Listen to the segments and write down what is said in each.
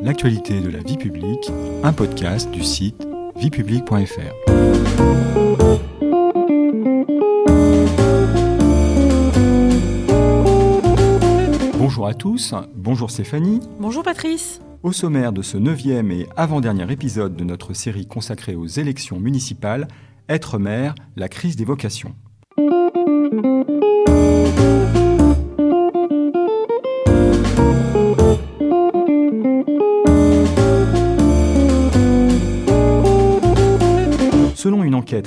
l'actualité de la vie publique, un podcast du site viepublique.fr. Bonjour à tous, bonjour Stéphanie. Bonjour Patrice. Au sommaire de ce neuvième et avant-dernier épisode de notre série consacrée aux élections municipales, Être maire, la crise des vocations.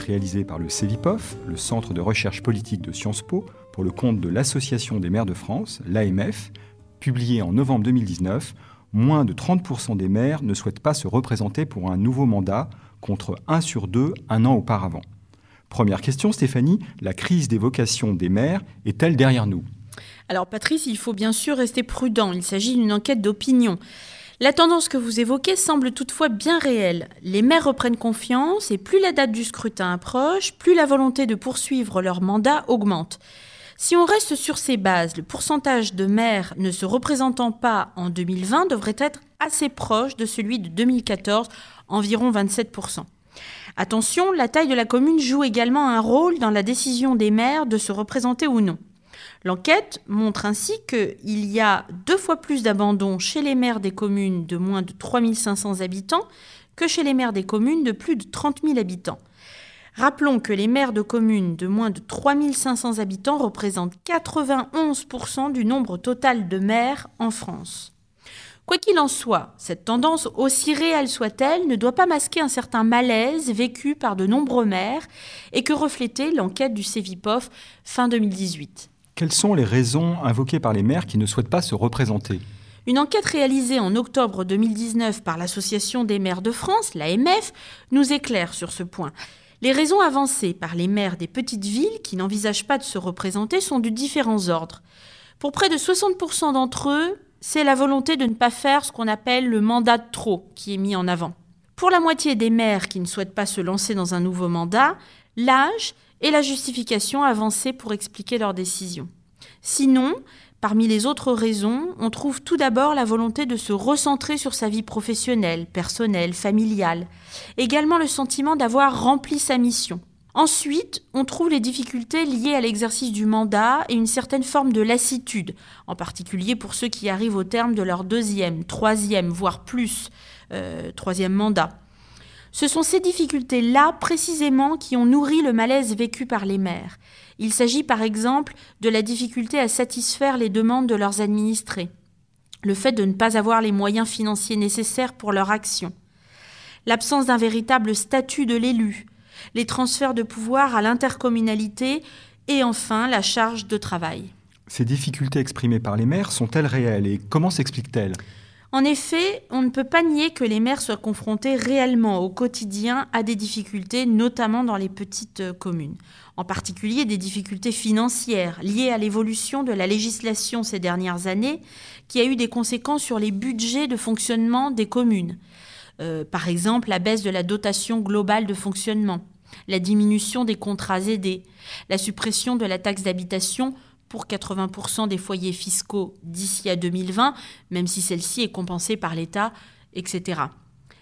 Réalisée par le CEVIPOF, le Centre de recherche politique de Sciences Po, pour le compte de l'Association des maires de France, l'AMF, publiée en novembre 2019, moins de 30% des maires ne souhaitent pas se représenter pour un nouveau mandat, contre 1 sur 2 un an auparavant. Première question, Stéphanie, la crise des vocations des maires est-elle derrière nous? Alors Patrice, il faut bien sûr rester prudent, il s'agit d'une enquête d'opinion. La tendance que vous évoquez semble toutefois bien réelle. Les maires reprennent confiance et plus la date du scrutin approche, plus la volonté de poursuivre leur mandat augmente. Si on reste sur ces bases, le pourcentage de maires ne se représentant pas en 2020 devrait être assez proche de celui de 2014, environ 27%. Attention, la taille de la commune joue également un rôle dans la décision des maires de se représenter ou non. L'enquête montre ainsi qu'il y a deux fois plus d'abandon chez les maires des communes de moins de 3500 habitants que chez les maires des communes de plus de 30 000 habitants. Rappelons que les maires de communes de moins de 3500 habitants représentent 91% du nombre total de maires en France. Quoi qu'il en soit, cette tendance, aussi réelle soit-elle, ne doit pas masquer un certain malaise vécu par de nombreux maires et que reflétait l'enquête du CEVIPOF fin 2018. Quelles sont les raisons invoquées par les maires qui ne souhaitent pas se représenter? Une enquête réalisée en octobre 2019 par l'Association des maires de France, l'AMF, nous éclaire sur ce point. Les raisons avancées par les maires des petites villes qui n'envisagent pas de se représenter sont de différents ordres. Pour près de 60% d'entre eux, c'est la volonté de ne pas faire ce qu'on appelle le mandat de trop qui est mis en avant. Pour la moitié des maires qui ne souhaitent pas se lancer dans un nouveau mandat, l'âge et la justification avancée pour expliquer leur décision. Sinon, parmi les autres raisons, on trouve tout d'abord la volonté de se recentrer sur sa vie professionnelle, personnelle, familiale, également le sentiment d'avoir rempli sa mission. Ensuite, on trouve les difficultés liées à l'exercice du mandat et une certaine forme de lassitude, en particulier pour ceux qui arrivent au terme de leur deuxième, troisième, voire plus, euh, troisième mandat. Ce sont ces difficultés-là précisément qui ont nourri le malaise vécu par les maires. Il s'agit par exemple de la difficulté à satisfaire les demandes de leurs administrés, le fait de ne pas avoir les moyens financiers nécessaires pour leur action, l'absence d'un véritable statut de l'élu, les transferts de pouvoir à l'intercommunalité. Et enfin la charge de travail. Ces difficultés exprimées par les maires sont-elles réelles et comment s'expliquent-elles? En effet, on ne peut pas nier que les maires soient confrontés réellement au quotidien à des difficultés, notamment dans les petites communes. En particulier des difficultés financières liées à l'évolution de la législation ces dernières années, qui a eu des conséquences sur les budgets de fonctionnement des communes. Euh, par exemple, la baisse de la dotation globale de fonctionnement, la diminution des contrats aidés, la suppression de la taxe d'habitation pour 80% des foyers fiscaux d'ici à 2020, même si celle-ci est compensée par l'État, etc.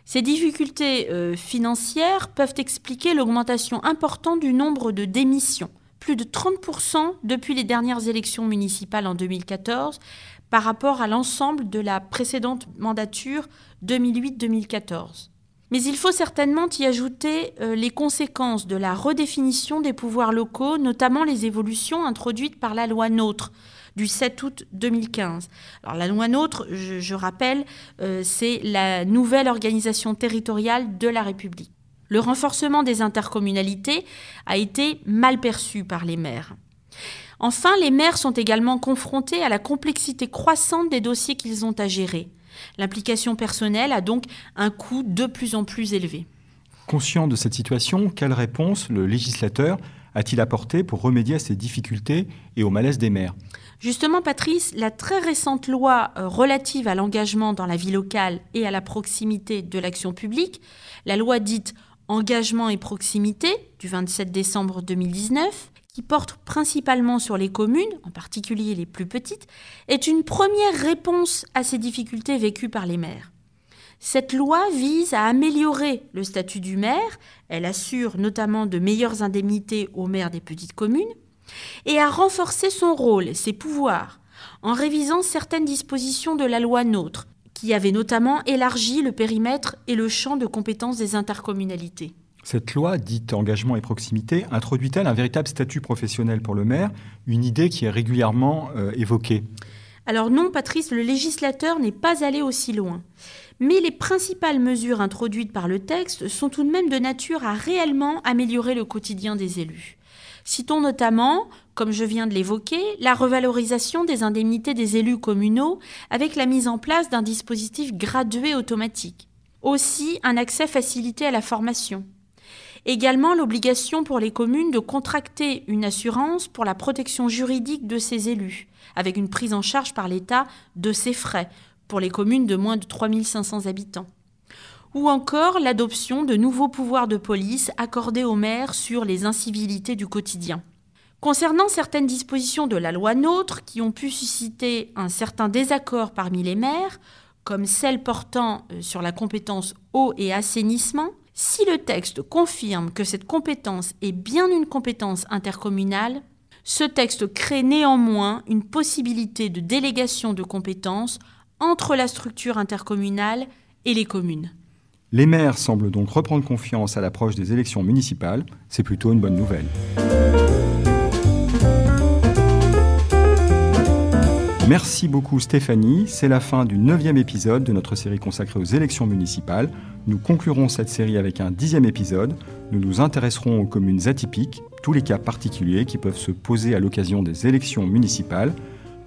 Ces difficultés euh, financières peuvent expliquer l'augmentation importante du nombre de démissions, plus de 30% depuis les dernières élections municipales en 2014 par rapport à l'ensemble de la précédente mandature 2008-2014. Mais il faut certainement y ajouter euh, les conséquences de la redéfinition des pouvoirs locaux, notamment les évolutions introduites par la loi NOTRe du 7 août 2015. Alors la loi NOTRe, je, rappelle, euh, c'est la nouvelle organisation territoriale de la République. Le renforcement des intercommunalités a été mal perçu par les maires. Enfin, les maires sont également confrontés à la complexité croissante des dossiers qu'ils ont à gérer. L'implication personnelle a donc un coût de plus en plus élevé. Conscient de cette situation, quelle réponse le législateur a-t-il apporté pour remédier à ces difficultés et au malaise des maires? Justement, Patrice, la très récente loi euh, relative à l'engagement dans la vie locale et à la proximité de l'action publique, la loi dite Engagement et proximité du 27 décembre 2019, qui porte principalement sur les communes, en particulier les plus petites, est une première réponse à ces difficultés vécues par les maires. Cette loi vise à améliorer le statut du maire, elle assure notamment de meilleures indemnités aux maires des petites communes, et à renforcer son rôle, ses pouvoirs, en révisant certaines dispositions de la loi NOTRe, qui avait notamment élargi le périmètre et le champ de compétences des intercommunalités. Cette loi, dite engagement et proximité, introduit-elle un véritable statut professionnel pour le maire, une idée qui est régulièrement euh, évoquée? Alors non, Patrice, le législateur n'est pas allé aussi loin. Mais les principales mesures introduites par le texte sont tout de même de nature à réellement améliorer le quotidien des élus. Citons notamment, comme je viens de l'évoquer, la revalorisation des indemnités des élus communaux avec la mise en place d'un dispositif gradué automatique. Aussi un accès facilité à la formation. Également l'obligation pour les communes de contracter une assurance pour la protection juridique de ces élus, avec une prise en charge par l'État de ces frais pour les communes de moins de 3500 habitants ou encore l'adoption de nouveaux pouvoirs de police accordés aux maires sur les incivilités du quotidien. Concernant certaines dispositions de la loi NOTRe qui ont pu susciter un certain désaccord parmi les maires, comme celle portant euh, sur la compétence eau et assainissement, si le texte confirme que cette compétence est bien une compétence intercommunale, ce texte crée néanmoins une possibilité de délégation de compétences entre la structure intercommunale et les communes. Les maires semblent donc reprendre confiance à l'approche des élections municipales. C'est plutôt une bonne nouvelle. Merci beaucoup Stéphanie. C'est la fin du neuvième épisode de notre série consacrée aux élections municipales. Nous conclurons cette série avec un dixième épisode. Nous nous intéresserons aux communes atypiques, tous les cas particuliers qui peuvent se poser à l'occasion des élections municipales.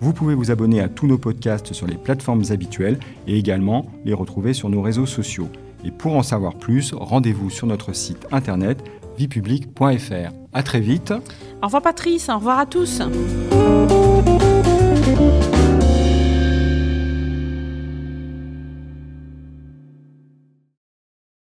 Vous pouvez vous abonner à tous nos podcasts sur les plateformes habituelles et également les retrouver sur nos réseaux sociaux. Et pour en savoir plus, rendez-vous sur notre site internet viepublic.fr. À très vite. Au revoir Patrice, au revoir à tous.